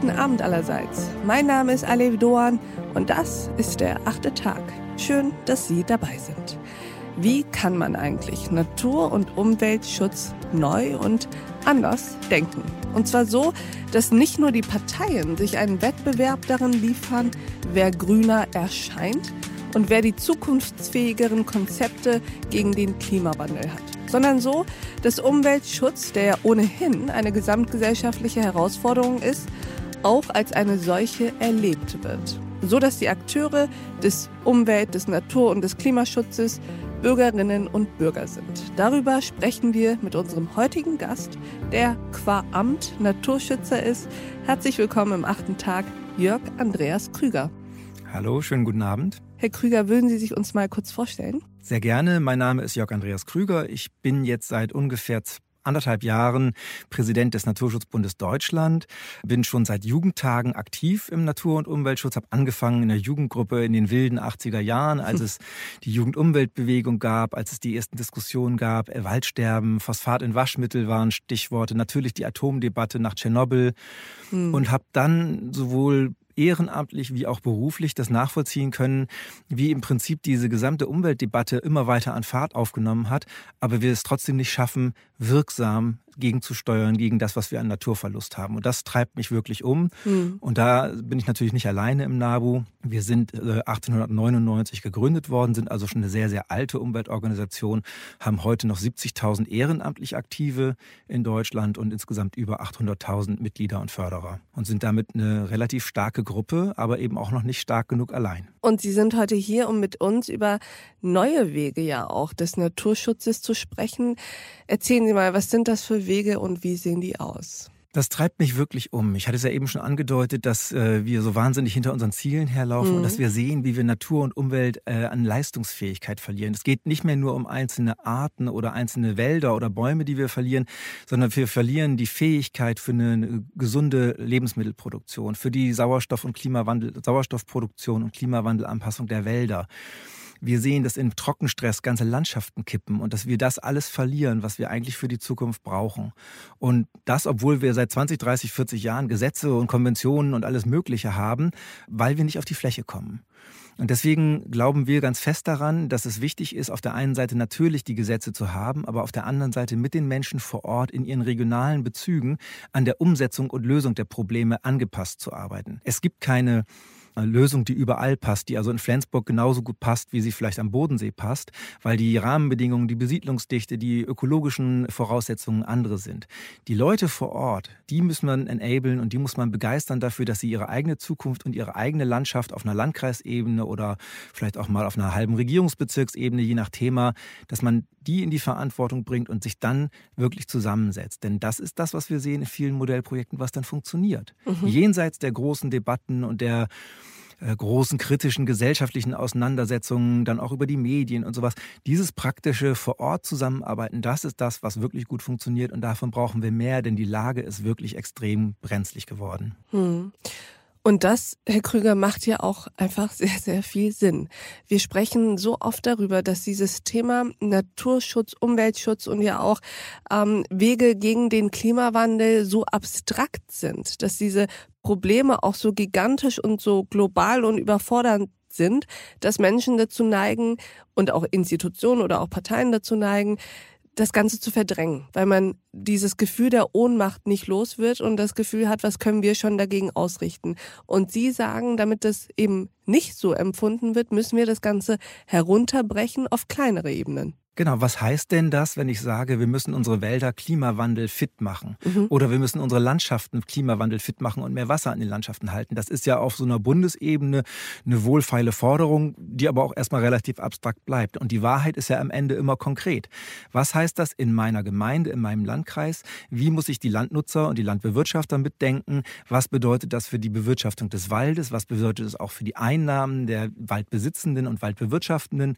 guten Abend allerseits. Mein Name ist Alev Doan und das ist der achte Tag. Schön, dass Sie dabei sind. Wie kann man eigentlich Natur- und Umweltschutz neu und anders denken? Und zwar so, dass nicht nur die Parteien sich einen Wettbewerb darin liefern, wer grüner erscheint und wer die zukunftsfähigeren Konzepte gegen den Klimawandel hat sondern so, dass Umweltschutz, der ohnehin eine gesamtgesellschaftliche Herausforderung ist, auch als eine solche erlebt wird. So dass die Akteure des Umwelt-, des Natur- und des Klimaschutzes Bürgerinnen und Bürger sind. Darüber sprechen wir mit unserem heutigen Gast, der qua Amt Naturschützer ist. Herzlich willkommen im achten Tag, Jörg Andreas Krüger. Hallo, schönen guten Abend. Herr Krüger, würden Sie sich uns mal kurz vorstellen? Sehr gerne. Mein Name ist Jörg Andreas Krüger. Ich bin jetzt seit ungefähr anderthalb Jahren Präsident des Naturschutzbundes Deutschland, bin schon seit Jugendtagen aktiv im Natur- und Umweltschutz, habe angefangen in der Jugendgruppe in den wilden 80er Jahren, als es die Jugendumweltbewegung gab, als es die ersten Diskussionen gab, äh, Waldsterben, Phosphat in Waschmittel waren Stichworte, natürlich die Atomdebatte nach Tschernobyl. Hm. und habe dann sowohl ehrenamtlich wie auch beruflich das nachvollziehen können, wie im Prinzip diese gesamte Umweltdebatte immer weiter an Fahrt aufgenommen hat, aber wir es trotzdem nicht schaffen, wirksam gegenzusteuern gegen das, was wir an Naturverlust haben. Und das treibt mich wirklich um. Mhm. Und da bin ich natürlich nicht alleine im NABU. Wir sind 1899 äh, gegründet worden, sind also schon eine sehr, sehr alte Umweltorganisation, haben heute noch 70.000 ehrenamtlich Aktive in Deutschland und insgesamt über 800.000 Mitglieder und Förderer und sind damit eine relativ starke Gruppe, aber eben auch noch nicht stark genug allein. Und Sie sind heute hier, um mit uns über neue Wege ja auch des Naturschutzes zu sprechen. Erzählen Sie mal, was sind das für Wege und wie sehen die aus? Das treibt mich wirklich um. Ich hatte es ja eben schon angedeutet, dass äh, wir so wahnsinnig hinter unseren Zielen herlaufen mhm. und dass wir sehen, wie wir Natur und Umwelt äh, an Leistungsfähigkeit verlieren. Es geht nicht mehr nur um einzelne Arten oder einzelne Wälder oder Bäume, die wir verlieren, sondern wir verlieren die Fähigkeit für eine gesunde Lebensmittelproduktion, für die Sauerstoff- und Klimawandel, Sauerstoffproduktion und Klimawandelanpassung der Wälder. Wir sehen, dass in Trockenstress ganze Landschaften kippen und dass wir das alles verlieren, was wir eigentlich für die Zukunft brauchen. Und das, obwohl wir seit 20, 30, 40 Jahren Gesetze und Konventionen und alles Mögliche haben, weil wir nicht auf die Fläche kommen. Und deswegen glauben wir ganz fest daran, dass es wichtig ist, auf der einen Seite natürlich die Gesetze zu haben, aber auf der anderen Seite mit den Menschen vor Ort in ihren regionalen Bezügen an der Umsetzung und Lösung der Probleme angepasst zu arbeiten. Es gibt keine Lösung, die überall passt, die also in Flensburg genauso gut passt, wie sie vielleicht am Bodensee passt, weil die Rahmenbedingungen, die Besiedlungsdichte, die ökologischen Voraussetzungen andere sind. Die Leute vor Ort, die muss man enablen und die muss man begeistern dafür, dass sie ihre eigene Zukunft und ihre eigene Landschaft auf einer Landkreisebene oder vielleicht auch mal auf einer halben Regierungsbezirksebene, je nach Thema, dass man die in die Verantwortung bringt und sich dann wirklich zusammensetzt. Denn das ist das, was wir sehen in vielen Modellprojekten, was dann funktioniert. Mhm. Jenseits der großen Debatten und der äh, großen kritischen gesellschaftlichen Auseinandersetzungen, dann auch über die Medien und sowas. Dieses praktische vor Ort zusammenarbeiten, das ist das, was wirklich gut funktioniert und davon brauchen wir mehr, denn die Lage ist wirklich extrem brenzlig geworden. Hm. Und das, Herr Krüger, macht ja auch einfach sehr, sehr viel Sinn. Wir sprechen so oft darüber, dass dieses Thema Naturschutz, Umweltschutz und ja auch ähm, Wege gegen den Klimawandel so abstrakt sind, dass diese Probleme auch so gigantisch und so global und überfordernd sind, dass Menschen dazu neigen und auch Institutionen oder auch Parteien dazu neigen, das Ganze zu verdrängen, weil man dieses Gefühl der Ohnmacht nicht los wird und das Gefühl hat, was können wir schon dagegen ausrichten. Und Sie sagen, damit das eben nicht so empfunden wird, müssen wir das Ganze herunterbrechen auf kleinere Ebenen. Genau, was heißt denn das, wenn ich sage, wir müssen unsere Wälder Klimawandel fit machen mhm. oder wir müssen unsere Landschaften Klimawandel fit machen und mehr Wasser in den Landschaften halten? Das ist ja auf so einer Bundesebene eine wohlfeile Forderung, die aber auch erstmal relativ abstrakt bleibt. Und die Wahrheit ist ja am Ende immer konkret. Was heißt das in meiner Gemeinde, in meinem Landkreis? Wie muss ich die Landnutzer und die Landbewirtschafter mitdenken? Was bedeutet das für die Bewirtschaftung des Waldes? Was bedeutet es auch für die Einnahmen der Waldbesitzenden und Waldbewirtschaftenden?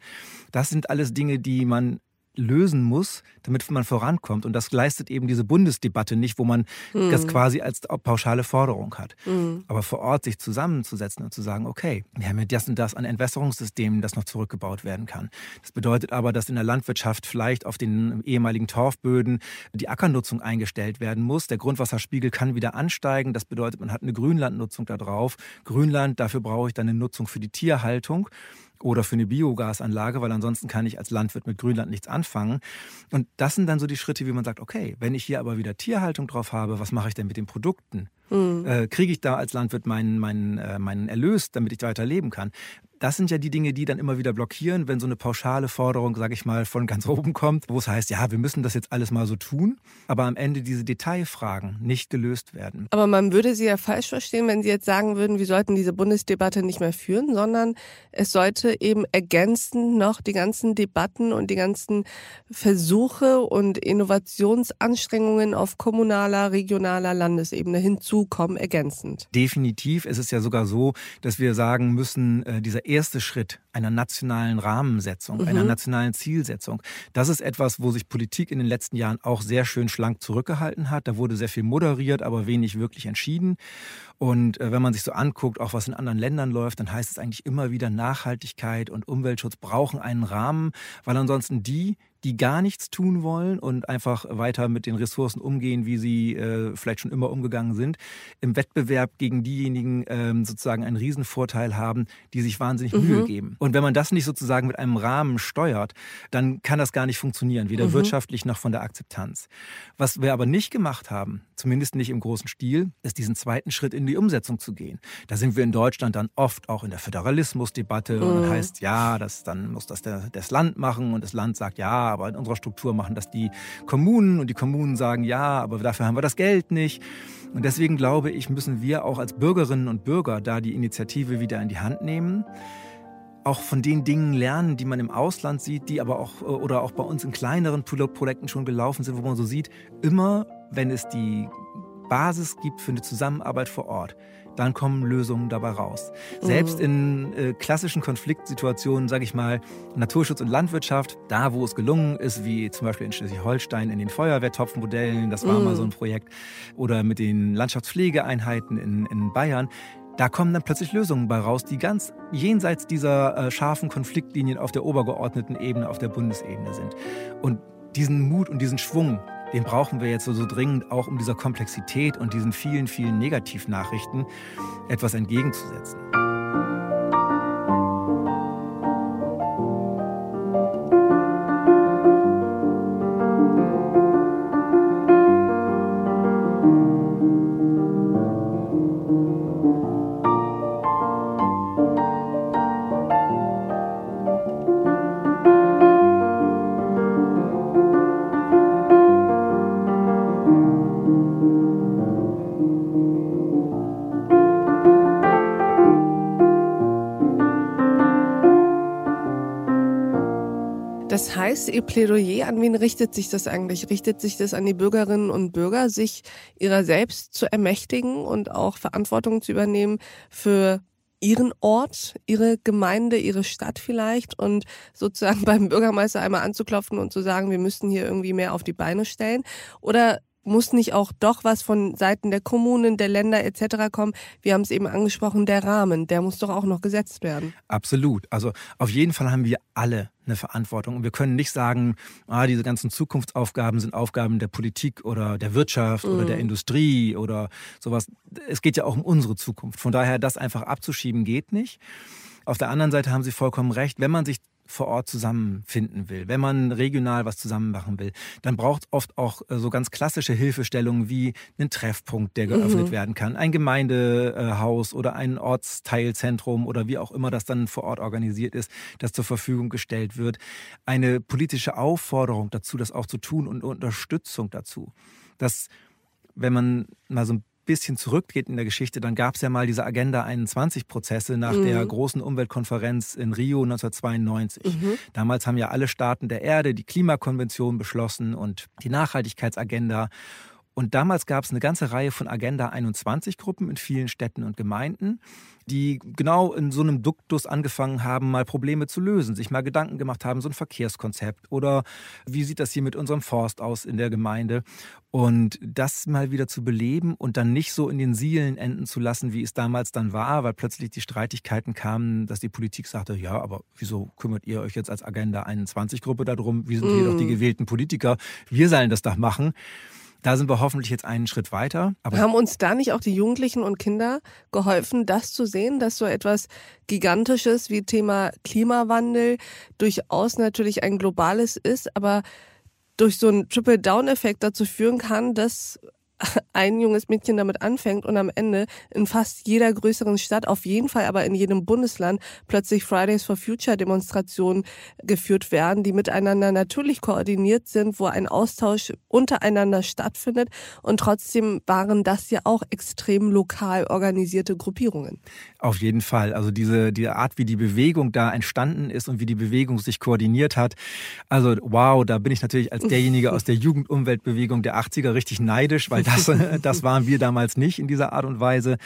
Das sind alles Dinge, die man lösen muss, damit man vorankommt. Und das leistet eben diese Bundesdebatte nicht, wo man mhm. das quasi als pauschale Forderung hat. Mhm. Aber vor Ort sich zusammenzusetzen und zu sagen, okay, wir haben ja das und das an Entwässerungssystemen, das noch zurückgebaut werden kann. Das bedeutet aber, dass in der Landwirtschaft vielleicht auf den ehemaligen Torfböden die Ackernutzung eingestellt werden muss. Der Grundwasserspiegel kann wieder ansteigen. Das bedeutet, man hat eine Grünlandnutzung da drauf. Grünland, dafür brauche ich dann eine Nutzung für die Tierhaltung oder für eine Biogasanlage, weil ansonsten kann ich als Landwirt mit Grünland nichts anfangen. Und das sind dann so die Schritte, wie man sagt, okay, wenn ich hier aber wieder Tierhaltung drauf habe, was mache ich denn mit den Produkten? Mhm. Äh, kriege ich da als Landwirt meinen, meinen, äh, meinen Erlös, damit ich weiter leben kann? Das sind ja die Dinge, die dann immer wieder blockieren, wenn so eine pauschale Forderung, sage ich mal, von ganz oben kommt, wo es heißt, ja, wir müssen das jetzt alles mal so tun, aber am Ende diese Detailfragen nicht gelöst werden. Aber man würde Sie ja falsch verstehen, wenn Sie jetzt sagen würden, wir sollten diese Bundesdebatte nicht mehr führen, sondern es sollte eben ergänzend noch die ganzen Debatten und die ganzen Versuche und Innovationsanstrengungen auf kommunaler, regionaler Landesebene hinzukommen, ergänzend. Definitiv. Es ist ja sogar so, dass wir sagen müssen, äh, dieser erste Schritt einer nationalen Rahmensetzung, mhm. einer nationalen Zielsetzung, das ist etwas, wo sich Politik in den letzten Jahren auch sehr schön schlank zurückgehalten hat. Da wurde sehr viel moderiert, aber wenig wirklich entschieden. Und äh, wenn man sich so anguckt, auch was in anderen Ländern läuft, dann heißt es eigentlich immer wieder, Nachhaltigkeit und Umweltschutz brauchen einen Rahmen, weil ansonsten die, die gar nichts tun wollen und einfach weiter mit den Ressourcen umgehen, wie sie äh, vielleicht schon immer umgegangen sind, im Wettbewerb gegen diejenigen ähm, sozusagen einen Riesenvorteil haben, die sich wahnsinnig mhm. Mühe geben. Und wenn man das nicht sozusagen mit einem Rahmen steuert, dann kann das gar nicht funktionieren, weder mhm. wirtschaftlich noch von der Akzeptanz. Was wir aber nicht gemacht haben, zumindest nicht im großen Stil, ist diesen zweiten Schritt in die Umsetzung zu gehen. Da sind wir in Deutschland dann oft auch in der Föderalismusdebatte mhm. und heißt, ja, das, dann muss das der, das Land machen und das Land sagt, ja, aber in unserer Struktur machen das die Kommunen und die Kommunen sagen, ja, aber dafür haben wir das Geld nicht. Und deswegen glaube ich, müssen wir auch als Bürgerinnen und Bürger da die Initiative wieder in die Hand nehmen auch von den Dingen lernen, die man im Ausland sieht, die aber auch oder auch bei uns in kleineren Pilotprojekten schon gelaufen sind, wo man so sieht, immer wenn es die Basis gibt für eine Zusammenarbeit vor Ort, dann kommen Lösungen dabei raus. Mhm. Selbst in äh, klassischen Konfliktsituationen, sage ich mal, Naturschutz und Landwirtschaft, da wo es gelungen ist, wie zum Beispiel in Schleswig-Holstein in den Feuerwehrtopfmodellen, das war mhm. mal so ein Projekt, oder mit den Landschaftspflegeeinheiten in, in Bayern, da kommen dann plötzlich Lösungen bei raus, die ganz jenseits dieser äh, scharfen Konfliktlinien auf der obergeordneten Ebene, auf der Bundesebene sind. Und diesen Mut und diesen Schwung, den brauchen wir jetzt so, so dringend auch, um dieser Komplexität und diesen vielen, vielen Negativnachrichten etwas entgegenzusetzen. Heißt Ihr Plädoyer, an wen richtet sich das eigentlich? Richtet sich das an die Bürgerinnen und Bürger, sich ihrer selbst zu ermächtigen und auch Verantwortung zu übernehmen für ihren Ort, ihre Gemeinde, ihre Stadt vielleicht und sozusagen beim Bürgermeister einmal anzuklopfen und zu sagen, wir müssten hier irgendwie mehr auf die Beine stellen? Oder muss nicht auch doch was von Seiten der Kommunen, der Länder etc. kommen? Wir haben es eben angesprochen, der Rahmen, der muss doch auch noch gesetzt werden. Absolut. Also auf jeden Fall haben wir alle eine Verantwortung. Und wir können nicht sagen, ah, diese ganzen Zukunftsaufgaben sind Aufgaben der Politik oder der Wirtschaft mhm. oder der mhm. Industrie oder sowas. Es geht ja auch um unsere Zukunft. Von daher, das einfach abzuschieben geht nicht. Auf der anderen Seite haben Sie vollkommen recht. Wenn man sich vor Ort zusammenfinden will, wenn man regional was zusammen machen will, dann braucht es oft auch äh, so ganz klassische Hilfestellungen wie einen Treffpunkt, der geöffnet mhm. werden kann, ein Gemeindehaus oder ein Ortsteilzentrum oder wie auch immer das dann vor Ort organisiert ist, das zur Verfügung gestellt wird. Eine politische Aufforderung dazu, das auch zu tun und Unterstützung dazu. Dass, wenn man mal so ein bisschen zurückgeht in der Geschichte, dann gab es ja mal diese Agenda 21-Prozesse nach mhm. der großen Umweltkonferenz in Rio 1992. Mhm. Damals haben ja alle Staaten der Erde die Klimakonvention beschlossen und die Nachhaltigkeitsagenda. Und damals gab es eine ganze Reihe von Agenda 21 Gruppen in vielen Städten und Gemeinden, die genau in so einem Duktus angefangen haben, mal Probleme zu lösen, sich mal Gedanken gemacht haben, so ein Verkehrskonzept oder wie sieht das hier mit unserem Forst aus in der Gemeinde und das mal wieder zu beleben und dann nicht so in den Sielen enden zu lassen, wie es damals dann war, weil plötzlich die Streitigkeiten kamen, dass die Politik sagte, ja, aber wieso kümmert ihr euch jetzt als Agenda 21 Gruppe darum? Wir sind mm. hier doch die mm. gewählten Politiker, wir sollen das doch machen. Da sind wir hoffentlich jetzt einen Schritt weiter. Aber haben uns da nicht auch die Jugendlichen und Kinder geholfen, das zu sehen, dass so etwas Gigantisches wie Thema Klimawandel durchaus natürlich ein globales ist, aber durch so einen Triple-Down-Effekt dazu führen kann, dass ein junges Mädchen damit anfängt und am Ende in fast jeder größeren Stadt, auf jeden Fall aber in jedem Bundesland, plötzlich Fridays for Future Demonstrationen geführt werden, die miteinander natürlich koordiniert sind, wo ein Austausch untereinander stattfindet. Und trotzdem waren das ja auch extrem lokal organisierte Gruppierungen. Auf jeden Fall. Also diese, die Art, wie die Bewegung da entstanden ist und wie die Bewegung sich koordiniert hat. Also wow, da bin ich natürlich als derjenige aus der Jugendumweltbewegung der 80er richtig neidisch, weil das, das waren wir damals nicht in dieser Art und Weise.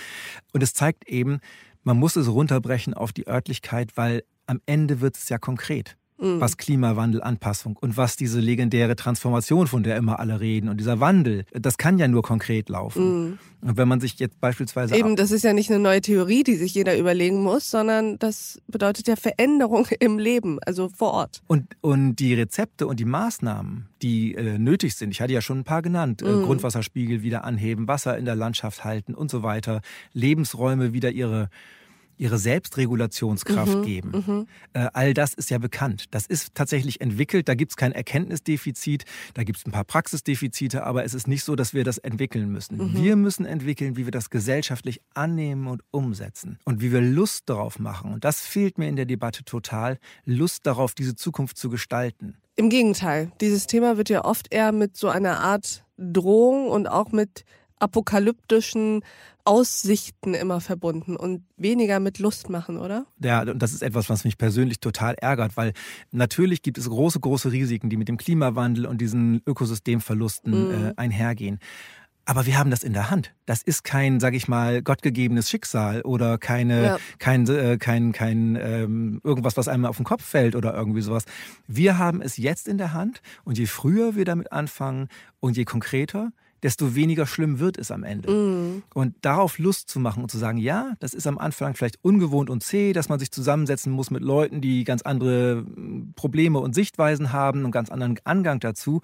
Und es zeigt eben, man muss es runterbrechen auf die Örtlichkeit, weil am Ende wird es ja konkret mhm. was Klimawandel, Anpassung und was diese legendäre Transformation, von der immer alle reden und dieser Wandel, das kann ja nur konkret laufen. Mhm. Und wenn man sich jetzt beispielsweise. Eben, das ist ja nicht eine neue Theorie, die sich jeder überlegen muss, sondern das bedeutet ja Veränderung im Leben, also vor Ort. Und, und die Rezepte und die Maßnahmen, die äh, nötig sind, ich hatte ja schon ein paar genannt, äh, mhm. Grundwasserspiegel wieder anheben, Wasser in der Landschaft halten und so weiter, Lebensräume wieder ihre ihre Selbstregulationskraft mhm, geben. Mhm. Äh, all das ist ja bekannt. Das ist tatsächlich entwickelt. Da gibt es kein Erkenntnisdefizit, da gibt es ein paar Praxisdefizite, aber es ist nicht so, dass wir das entwickeln müssen. Mhm. Wir müssen entwickeln, wie wir das gesellschaftlich annehmen und umsetzen und wie wir Lust darauf machen. Und das fehlt mir in der Debatte total, Lust darauf, diese Zukunft zu gestalten. Im Gegenteil, dieses Thema wird ja oft eher mit so einer Art Drohung und auch mit apokalyptischen Aussichten immer verbunden und weniger mit Lust machen, oder? Ja, und das ist etwas, was mich persönlich total ärgert, weil natürlich gibt es große, große Risiken, die mit dem Klimawandel und diesen Ökosystemverlusten mhm. äh, einhergehen. Aber wir haben das in der Hand. Das ist kein, sag ich mal, gottgegebenes Schicksal oder keine, ja. kein, äh, kein, kein ähm, irgendwas, was einem auf den Kopf fällt oder irgendwie sowas. Wir haben es jetzt in der Hand und je früher wir damit anfangen und je konkreter, desto weniger schlimm wird es am Ende. Mhm. Und darauf Lust zu machen und zu sagen, ja, das ist am Anfang vielleicht ungewohnt und zäh, dass man sich zusammensetzen muss mit Leuten, die ganz andere hm, Probleme und Sichtweisen haben und ganz anderen Angang dazu.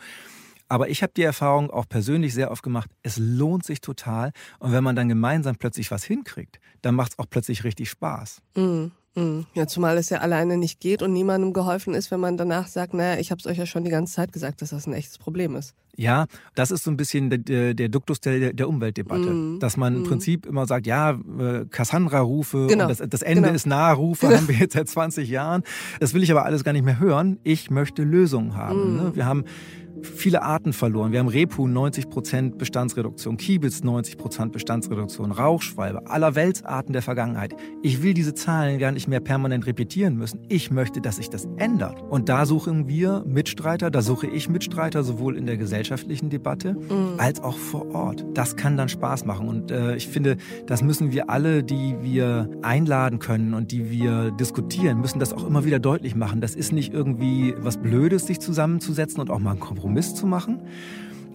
Aber ich habe die Erfahrung auch persönlich sehr oft gemacht, es lohnt sich total. Und wenn man dann gemeinsam plötzlich was hinkriegt, dann macht es auch plötzlich richtig Spaß. Mhm. Ja, zumal es ja alleine nicht geht und niemandem geholfen ist, wenn man danach sagt, naja, ich habe es euch ja schon die ganze Zeit gesagt, dass das ein echtes Problem ist. Ja, das ist so ein bisschen der, der Duktus der, der Umweltdebatte. Mm. Dass man mm. im mhm. Prinzip immer sagt, ja, äh, Cassandra-Rufe genau. das, das, Ende genau. ist nah, Rufe genau. haben wir jetzt seit 20 Jahren. Das will ich aber alles gar nicht mehr hören. Ich möchte Lösungen haben. Mm. Ne? Wir haben viele Arten verloren. Wir haben Repu 90% Bestandsreduktion, Kiebitz 90% Bestandsreduktion, Rauchschwalbe, aller Weltsarten der Vergangenheit. Ich will diese Zahlen gar nicht mehr permanent repetieren müssen. Ich möchte, dass sich das ändert. Und da suchen wir Mitstreiter, da suche ich Mitstreiter, sowohl in der gesellschaftlichen Debatte mhm. als auch vor Ort. Das kann dann Spaß machen. Und äh, ich finde, das müssen wir alle, die wir einladen können und die wir diskutieren, müssen das auch immer wieder deutlich machen. Das ist nicht irgendwie was Blödes, sich zusammenzusetzen und auch mal einen Kompromiss Kompromiss zu machen,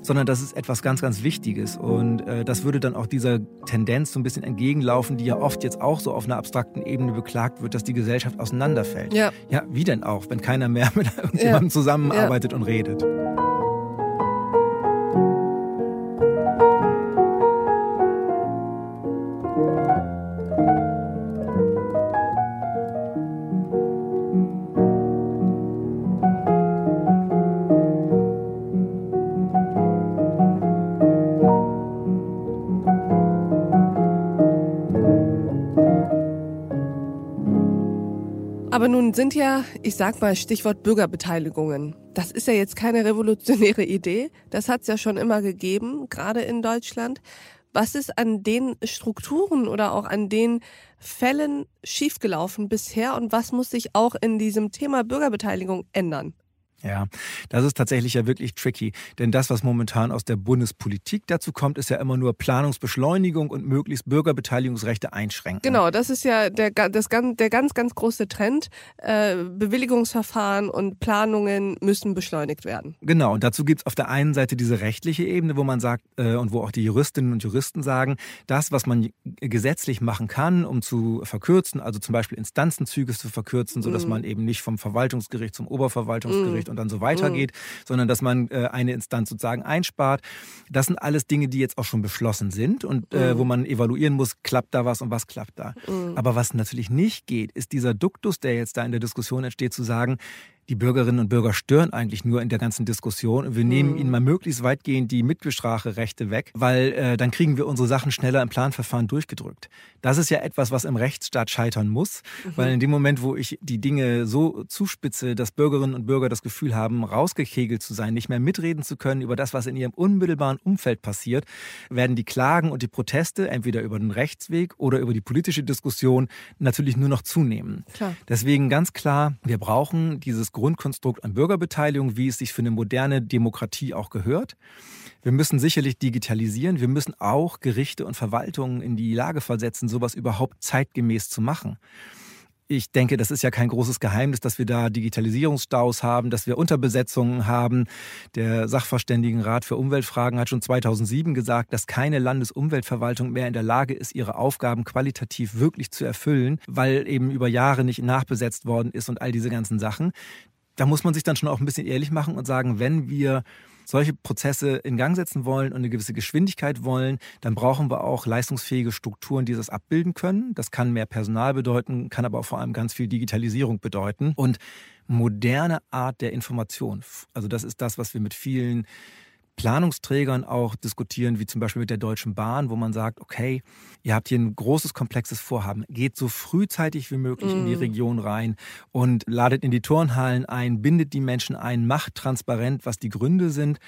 sondern das ist etwas ganz, ganz Wichtiges. Und äh, das würde dann auch dieser Tendenz so ein bisschen entgegenlaufen, die ja oft jetzt auch so auf einer abstrakten Ebene beklagt wird, dass die Gesellschaft auseinanderfällt. Ja, ja wie denn auch, wenn keiner mehr mit irgendjemandem ja. zusammenarbeitet ja. und redet. Sind ja, ich sag mal, Stichwort Bürgerbeteiligungen. Das ist ja jetzt keine revolutionäre Idee. Das hat es ja schon immer gegeben, gerade in Deutschland. Was ist an den Strukturen oder auch an den Fällen schiefgelaufen bisher und was muss sich auch in diesem Thema Bürgerbeteiligung ändern? Ja, das ist tatsächlich ja wirklich tricky. Denn das, was momentan aus der Bundespolitik dazu kommt, ist ja immer nur Planungsbeschleunigung und möglichst Bürgerbeteiligungsrechte einschränken. Genau, das ist ja der, das, der ganz, ganz große Trend. Äh, Bewilligungsverfahren und Planungen müssen beschleunigt werden. Genau, und dazu gibt es auf der einen Seite diese rechtliche Ebene, wo man sagt, äh, und wo auch die Juristinnen und Juristen sagen, das, was man gesetzlich machen kann, um zu verkürzen, also zum Beispiel Instanzenzüge zu verkürzen, sodass mm. man eben nicht vom Verwaltungsgericht zum Oberverwaltungsgericht und dann so weitergeht, mhm. sondern dass man äh, eine Instanz sozusagen einspart. Das sind alles Dinge, die jetzt auch schon beschlossen sind und äh, wo mhm. man evaluieren muss, klappt da was und was klappt da. Mhm. Aber was natürlich nicht geht, ist dieser Duktus, der jetzt da in der Diskussion entsteht, zu sagen, die Bürgerinnen und Bürger stören eigentlich nur in der ganzen Diskussion. Und wir nehmen mhm. ihnen mal möglichst weitgehend die Mitbespracherechte weg, weil äh, dann kriegen wir unsere Sachen schneller im Planverfahren durchgedrückt. Das ist ja etwas, was im Rechtsstaat scheitern muss, mhm. weil in dem Moment, wo ich die Dinge so zuspitze, dass Bürgerinnen und Bürger das Gefühl haben, rausgekegelt zu sein, nicht mehr mitreden zu können über das, was in ihrem unmittelbaren Umfeld passiert, werden die Klagen und die Proteste entweder über den Rechtsweg oder über die politische Diskussion natürlich nur noch zunehmen. Klar. Deswegen ganz klar, wir brauchen dieses Grundkonstrukt an Bürgerbeteiligung, wie es sich für eine moderne Demokratie auch gehört. Wir müssen sicherlich digitalisieren. Wir müssen auch Gerichte und Verwaltungen in die Lage versetzen, sowas überhaupt zeitgemäß zu machen. Ich denke, das ist ja kein großes Geheimnis, dass wir da Digitalisierungsstaus haben, dass wir Unterbesetzungen haben. Der Sachverständigenrat für Umweltfragen hat schon 2007 gesagt, dass keine Landesumweltverwaltung mehr in der Lage ist, ihre Aufgaben qualitativ wirklich zu erfüllen, weil eben über Jahre nicht nachbesetzt worden ist und all diese ganzen Sachen. Da muss man sich dann schon auch ein bisschen ehrlich machen und sagen, wenn wir solche Prozesse in Gang setzen wollen und eine gewisse Geschwindigkeit wollen, dann brauchen wir auch leistungsfähige Strukturen, die das abbilden können. Das kann mehr Personal bedeuten, kann aber auch vor allem ganz viel Digitalisierung bedeuten und moderne Art der Information. Also das ist das, was wir mit vielen Planungsträgern auch diskutieren, wie zum Beispiel mit der Deutschen Bahn, wo man sagt, okay, ihr habt hier ein großes, komplexes Vorhaben, geht so frühzeitig wie möglich mm. in die mhm. Region rein und ladet in die Turnhallen ein, bindet die Menschen ein, macht transparent, was die Gründe sind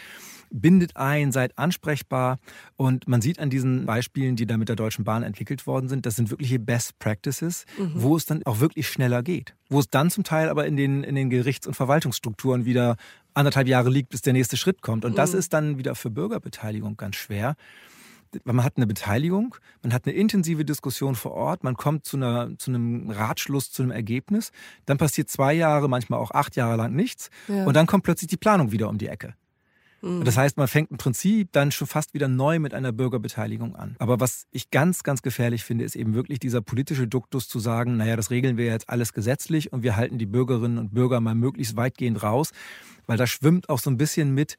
bindet ein, seid ansprechbar. Und man sieht an diesen Beispielen, die da mit der Deutschen Bahn entwickelt worden sind, das sind wirkliche Best Practices, mhm. wo es dann auch wirklich schneller geht. Wo es dann zum Teil aber in den, in den Gerichts- und Verwaltungsstrukturen wieder anderthalb Jahre liegt, bis der nächste Schritt kommt. Und das mhm. ist dann wieder für Bürgerbeteiligung ganz schwer. Weil man hat eine Beteiligung, man hat eine intensive Diskussion vor Ort, man kommt zu, einer, zu einem Ratschluss, zu einem Ergebnis. Dann passiert zwei Jahre, manchmal auch acht Jahre lang nichts. Ja. Und dann kommt plötzlich die Planung wieder um die Ecke. Mhm. Das heißt, man fängt im Prinzip dann schon fast wieder neu mit einer Bürgerbeteiligung an. Aber was ich ganz, ganz gefährlich finde, ist eben wirklich dieser politische Duktus zu sagen, naja, das regeln wir jetzt alles gesetzlich und wir halten die Bürgerinnen und Bürger mal möglichst weitgehend raus weil da schwimmt auch so ein bisschen mit,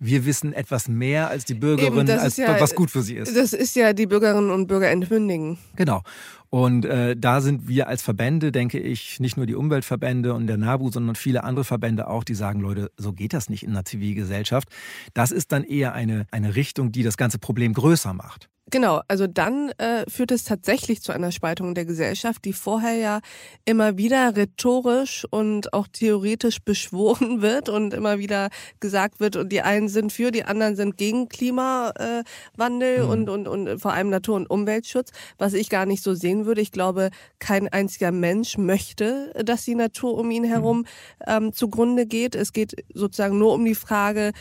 wir wissen etwas mehr als die Bürgerinnen, Eben, als ja, was gut für sie ist. Das ist ja die Bürgerinnen und Bürger entmündigen. Genau. Und äh, da sind wir als Verbände, denke ich, nicht nur die Umweltverbände und der NABU, sondern viele andere Verbände auch, die sagen, Leute, so geht das nicht in einer Zivilgesellschaft. Das ist dann eher eine, eine Richtung, die das ganze Problem größer macht. Genau, also dann äh, führt es tatsächlich zu einer Spaltung der Gesellschaft, die vorher ja immer wieder rhetorisch und auch theoretisch beschworen wird und immer wieder gesagt wird, und die einen sind für, die anderen sind gegen Klimawandel mhm. und, und, und vor allem Natur- und Umweltschutz, was ich gar nicht so sehen würde. Ich glaube, kein einziger Mensch möchte, dass die Natur um ihn herum mhm. ähm, zugrunde geht. Es geht sozusagen nur um die Frage,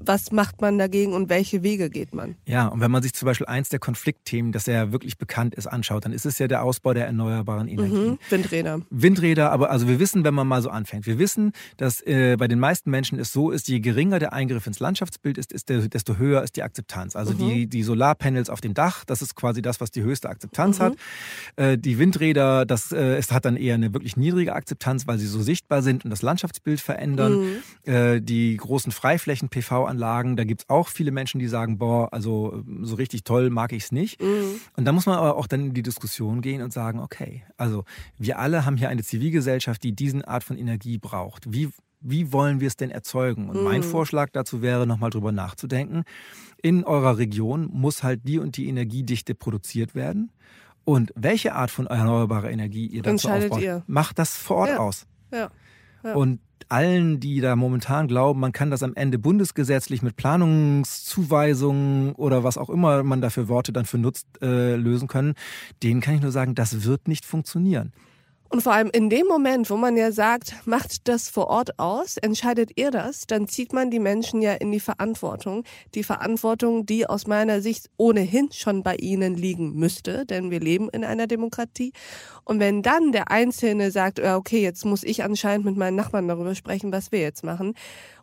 was macht man dagegen und welche Wege geht man? Ja, und wenn man sich zum Beispiel eins der Konfliktthemen, das ja wirklich bekannt ist, anschaut, dann ist es ja der Ausbau der erneuerbaren Energien. Mhm, Windräder. Windräder, aber also wir wissen, wenn man mal so anfängt, wir wissen, dass äh, bei den meisten Menschen es so ist, je geringer der Eingriff ins Landschaftsbild ist, ist der, desto höher ist die Akzeptanz. Also mhm. die, die Solarpanels auf dem Dach, das ist quasi das, was die höchste Akzeptanz mhm. hat. Äh, die Windräder, das äh, es hat dann eher eine wirklich niedrige Akzeptanz, weil sie so sichtbar sind und das Landschaftsbild verändern. Mhm. Äh, die großen Freiflächen-PV-Anlagen Anlagen. Da gibt es auch viele Menschen, die sagen, boah, also so richtig toll mag ich es nicht. Mhm. Und da muss man aber auch dann in die Diskussion gehen und sagen, okay, also wir alle haben hier eine Zivilgesellschaft, die diesen Art von Energie braucht. Wie, wie wollen wir es denn erzeugen? Und mhm. mein Vorschlag dazu wäre, nochmal drüber nachzudenken. In eurer Region muss halt die und die Energiedichte produziert werden. Und welche Art von erneuerbarer Energie ihr dazu aufbaut, ihr. macht das vor Ort ja. aus. Ja. Und allen, die da momentan glauben, man kann das am Ende bundesgesetzlich mit Planungszuweisungen oder was auch immer man dafür Worte dann für nutzt, äh, lösen können, denen kann ich nur sagen, das wird nicht funktionieren. Und vor allem in dem Moment, wo man ja sagt, macht das vor Ort aus, entscheidet ihr das, dann zieht man die Menschen ja in die Verantwortung. Die Verantwortung, die aus meiner Sicht ohnehin schon bei ihnen liegen müsste, denn wir leben in einer Demokratie. Und wenn dann der Einzelne sagt, okay, jetzt muss ich anscheinend mit meinen Nachbarn darüber sprechen, was wir jetzt machen,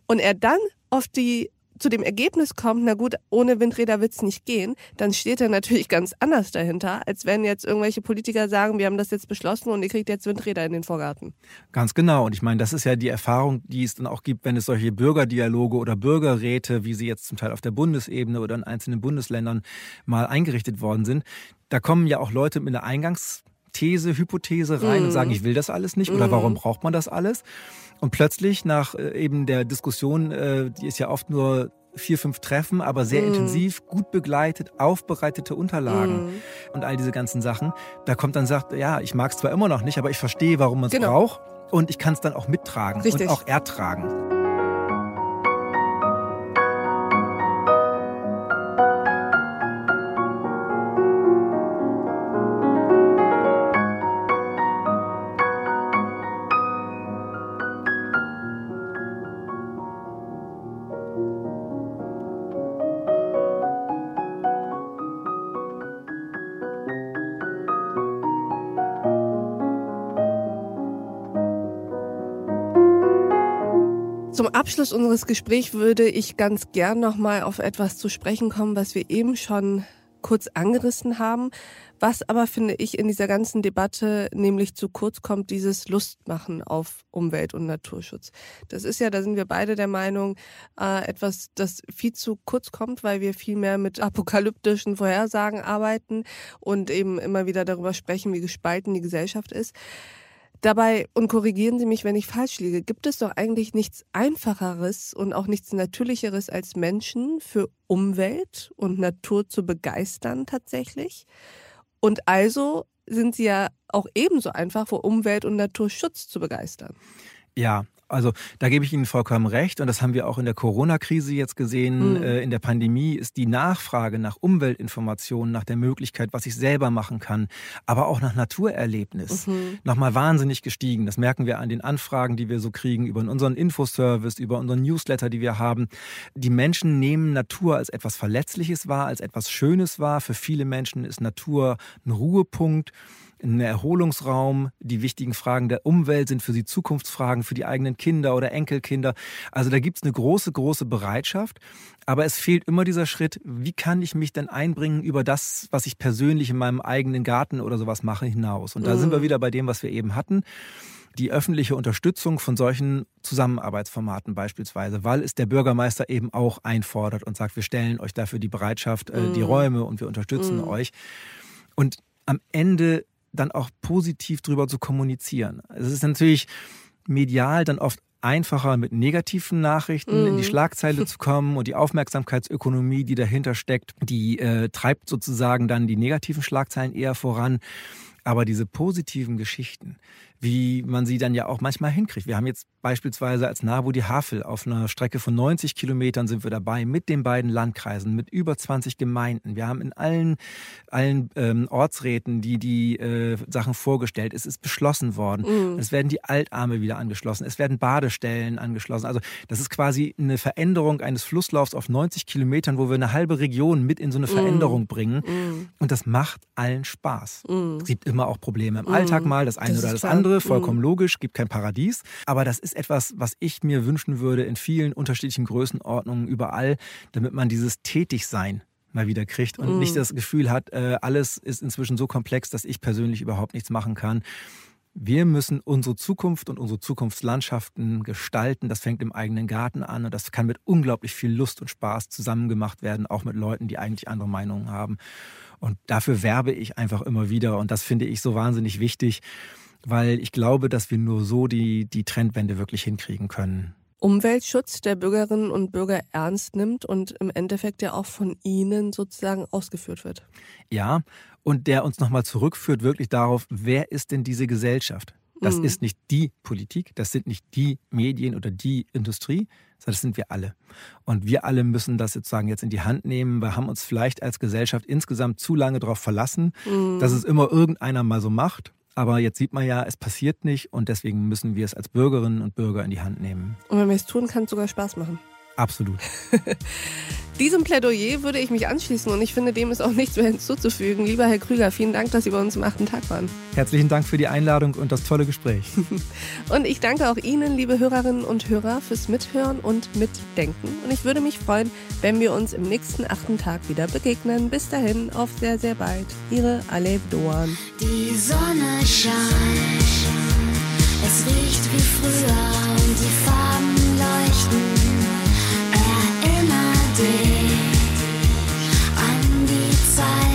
und er dann auf die zu dem Ergebnis kommt, na gut, ohne Windräder wird's nicht gehen, dann steht er natürlich ganz anders dahinter, als wenn jetzt irgendwelche Politiker sagen, wir haben das jetzt beschlossen und ihr kriegt jetzt Windräder in den Vorgarten. Ganz genau. Und ich meine, das ist ja die Erfahrung, die es dann auch gibt, wenn es solche Bürgerdialoge oder Bürgerräte, wie sie jetzt zum Teil auf der Bundesebene oder in einzelnen Bundesländern mal eingerichtet worden sind. Da kommen ja auch Leute mit einer Eingangs These, Hypothese rein mm. und sagen, mhm. ich will das alles nicht oder warum mhm. braucht man das alles? Und plötzlich nach äh, eben der Diskussion, äh, die ist ja oft nur vier, fünf Treffen, aber sehr mm. intensiv, gut begleitet, aufbereitete Unterlagen mm. und all diese ganzen Sachen. Da kommt dann sagt, ja, ich mag es zwar immer noch nicht, aber ich verstehe, warum man es genau. braucht und ich kann es dann auch mittragen Richtig. und auch ertragen. Abschluss unseres Gesprächs würde ich ganz gern nochmal auf etwas zu sprechen kommen, was wir eben schon kurz angerissen haben, was aber, finde ich, in dieser ganzen Debatte nämlich zu kurz kommt, dieses Lustmachen auf Umwelt- und Naturschutz. Das ist ja, da sind wir beide der Meinung, äh, etwas, das viel zu kurz kommt, weil wir viel mehr mit apokalyptischen Vorhersagen arbeiten und eben immer wieder darüber sprechen, wie gespalten die Gesellschaft ist. Dabei, und korrigieren Sie mich, wenn ich falsch liege, gibt es doch eigentlich nichts Einfacheres und auch nichts Natürlicheres als Menschen für Umwelt und Natur zu begeistern tatsächlich. Und also sind sie ja auch ebenso einfach für Umwelt- und Naturschutz zu begeistern. Ja, also da gebe ich Ihnen vollkommen recht und das haben wir auch in der Corona-Krise jetzt gesehen. Mhm. Äh, in der Pandemie ist die Nachfrage nach Umweltinformationen, nach der Möglichkeit, was ich selber machen kann, aber auch nach Naturerlebnis mhm. nochmal wahnsinnig gestiegen. Das merken wir an den Anfragen, die wir so kriegen über unseren Infoservice, über unseren Newsletter, die wir haben. Die Menschen nehmen Natur als etwas Verletzliches wahr, als etwas Schönes wahr. Für viele Menschen ist Natur ein Ruhepunkt ein Erholungsraum. Die wichtigen Fragen der Umwelt sind für sie Zukunftsfragen für die eigenen Kinder oder Enkelkinder. Also da gibt es eine große, große Bereitschaft. Aber es fehlt immer dieser Schritt, wie kann ich mich denn einbringen über das, was ich persönlich in meinem eigenen Garten oder sowas mache, hinaus. Und da mhm. sind wir mhm. wieder bei dem, was wir eben hatten die öffentliche Unterstützung von solchen Zusammenarbeitsformaten beispielsweise, weil es der Bürgermeister eben auch einfordert und sagt, wir stellen euch dafür die Bereitschaft, äh, die mhm. Räume und wir unterstützen mm. euch. Und am Ende dann auch positiv drüber zu kommunizieren. Es ist natürlich medial dann oft einfacher mit negativen Nachrichten mhm. in die mhm. Schlagzeile zu kommen und die Aufmerksamkeitsökonomie, die dahinter steckt, die äh, treibt sozusagen dann die negativen Schlagzeilen eher voran. Aber diese positiven Geschichten, wie man sie dann ja auch manchmal hinkriegt. Wir haben jetzt beispielsweise als NABU die Havel auf einer Strecke von 90 Kilometern sind wir dabei mit den beiden Landkreisen, mit über 20 Gemeinden. Wir haben in allen, allen ähm, Ortsräten die, die äh, Sachen vorgestellt. Es ist beschlossen worden. Mhm. Es werden die Altarme wieder angeschlossen. Es werden Badestellen angeschlossen. Also das ist quasi eine Veränderung eines Flusslaufs auf 90 Kilometern, wo wir eine halbe Region mit in so eine mhm. Veränderung mhm. bringen. Mhm. Und das macht allen Spaß. Mhm. Es gibt immer auch Probleme im Alltag mhm. mal, das eine das oder das klar. andere vollkommen logisch, gibt kein Paradies. Aber das ist etwas, was ich mir wünschen würde in vielen unterschiedlichen Größenordnungen überall, damit man dieses Tätigsein mal wieder kriegt und mm. nicht das Gefühl hat, äh, alles ist inzwischen so komplex, dass ich persönlich überhaupt nichts machen kann. Wir müssen unsere Zukunft und unsere Zukunftslandschaften gestalten. Das fängt im eigenen Garten an und das kann mit unglaublich viel Lust und Spaß zusammen gemacht werden, auch mit Leuten, die eigentlich andere Meinungen haben. Und dafür werbe ich einfach immer wieder und das finde ich so wahnsinnig wichtig weil ich glaube, dass wir nur so die, die Trendwende wirklich hinkriegen können. Umweltschutz der Bürgerinnen und Bürger ernst nimmt und im Endeffekt ja auch von ihnen sozusagen ausgeführt wird. Ja, und der uns nochmal zurückführt wirklich darauf, wer ist denn diese Gesellschaft? Das mhm. ist nicht die Politik, das sind nicht die Medien oder die Industrie, sondern das sind wir alle. Und wir alle müssen das sozusagen jetzt in die Hand nehmen. Wir haben uns vielleicht als Gesellschaft insgesamt zu lange darauf verlassen, mhm. dass es immer irgendeiner mal so macht. Aber jetzt sieht man ja, es passiert nicht und deswegen müssen wir es als Bürgerinnen und Bürger in die Hand nehmen. Und wenn wir es tun, kann es sogar Spaß machen. Absolut. Diesem Plädoyer würde ich mich anschließen und ich finde, dem ist auch nichts mehr hinzuzufügen. Lieber Herr Krüger, vielen Dank, dass Sie bei uns im achten Tag waren. Herzlichen Dank für die Einladung und das tolle Gespräch. und ich danke auch Ihnen, liebe Hörerinnen und Hörer, fürs Mithören und Mitdenken. Und ich würde mich freuen, wenn wir uns im nächsten achten Tag wieder begegnen. Bis dahin, auf sehr, sehr bald. Ihre Alev Doan. Die Sonne scheint, es riecht wie früher und die Farbe dich an die Zeit.